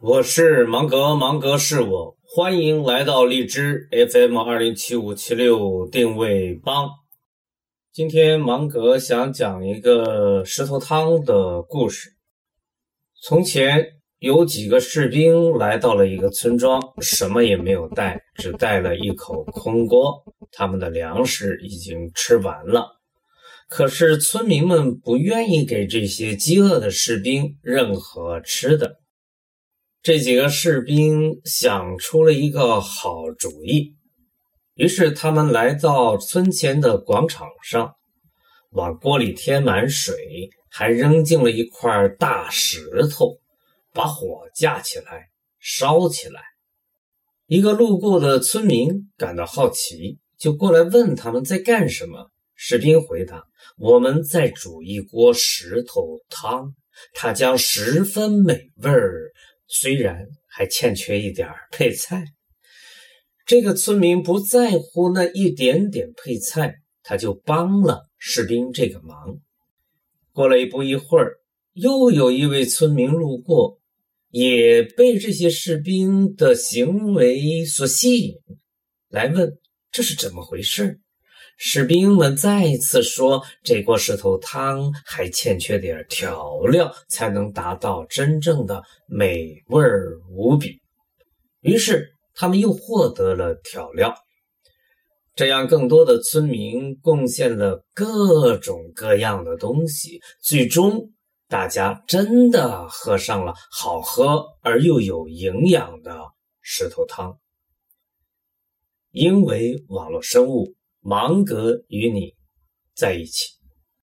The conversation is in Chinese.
我是芒格，芒格是我，欢迎来到荔枝 FM 二零七五七六定位帮。今天芒格想讲一个石头汤的故事。从前有几个士兵来到了一个村庄，什么也没有带，只带了一口空锅。他们的粮食已经吃完了，可是村民们不愿意给这些饥饿的士兵任何吃的。这几个士兵想出了一个好主意，于是他们来到村前的广场上，往锅里添满水，还扔进了一块大石头，把火架起来烧起来。一个路过的村民感到好奇，就过来问他们在干什么。士兵回答：“我们在煮一锅石头汤，它将十分美味儿。”虽然还欠缺一点配菜，这个村民不在乎那一点点配菜，他就帮了士兵这个忙。过了不一会儿，又有一位村民路过，也被这些士兵的行为所吸引，来问这是怎么回事。士兵们再一次说：“这锅石头汤还欠缺点调料，才能达到真正的美味无比。”于是他们又获得了调料。这样，更多的村民贡献了各种各样的东西，最终大家真的喝上了好喝而又有营养的石头汤。因为网络生物。芒格与你在一起。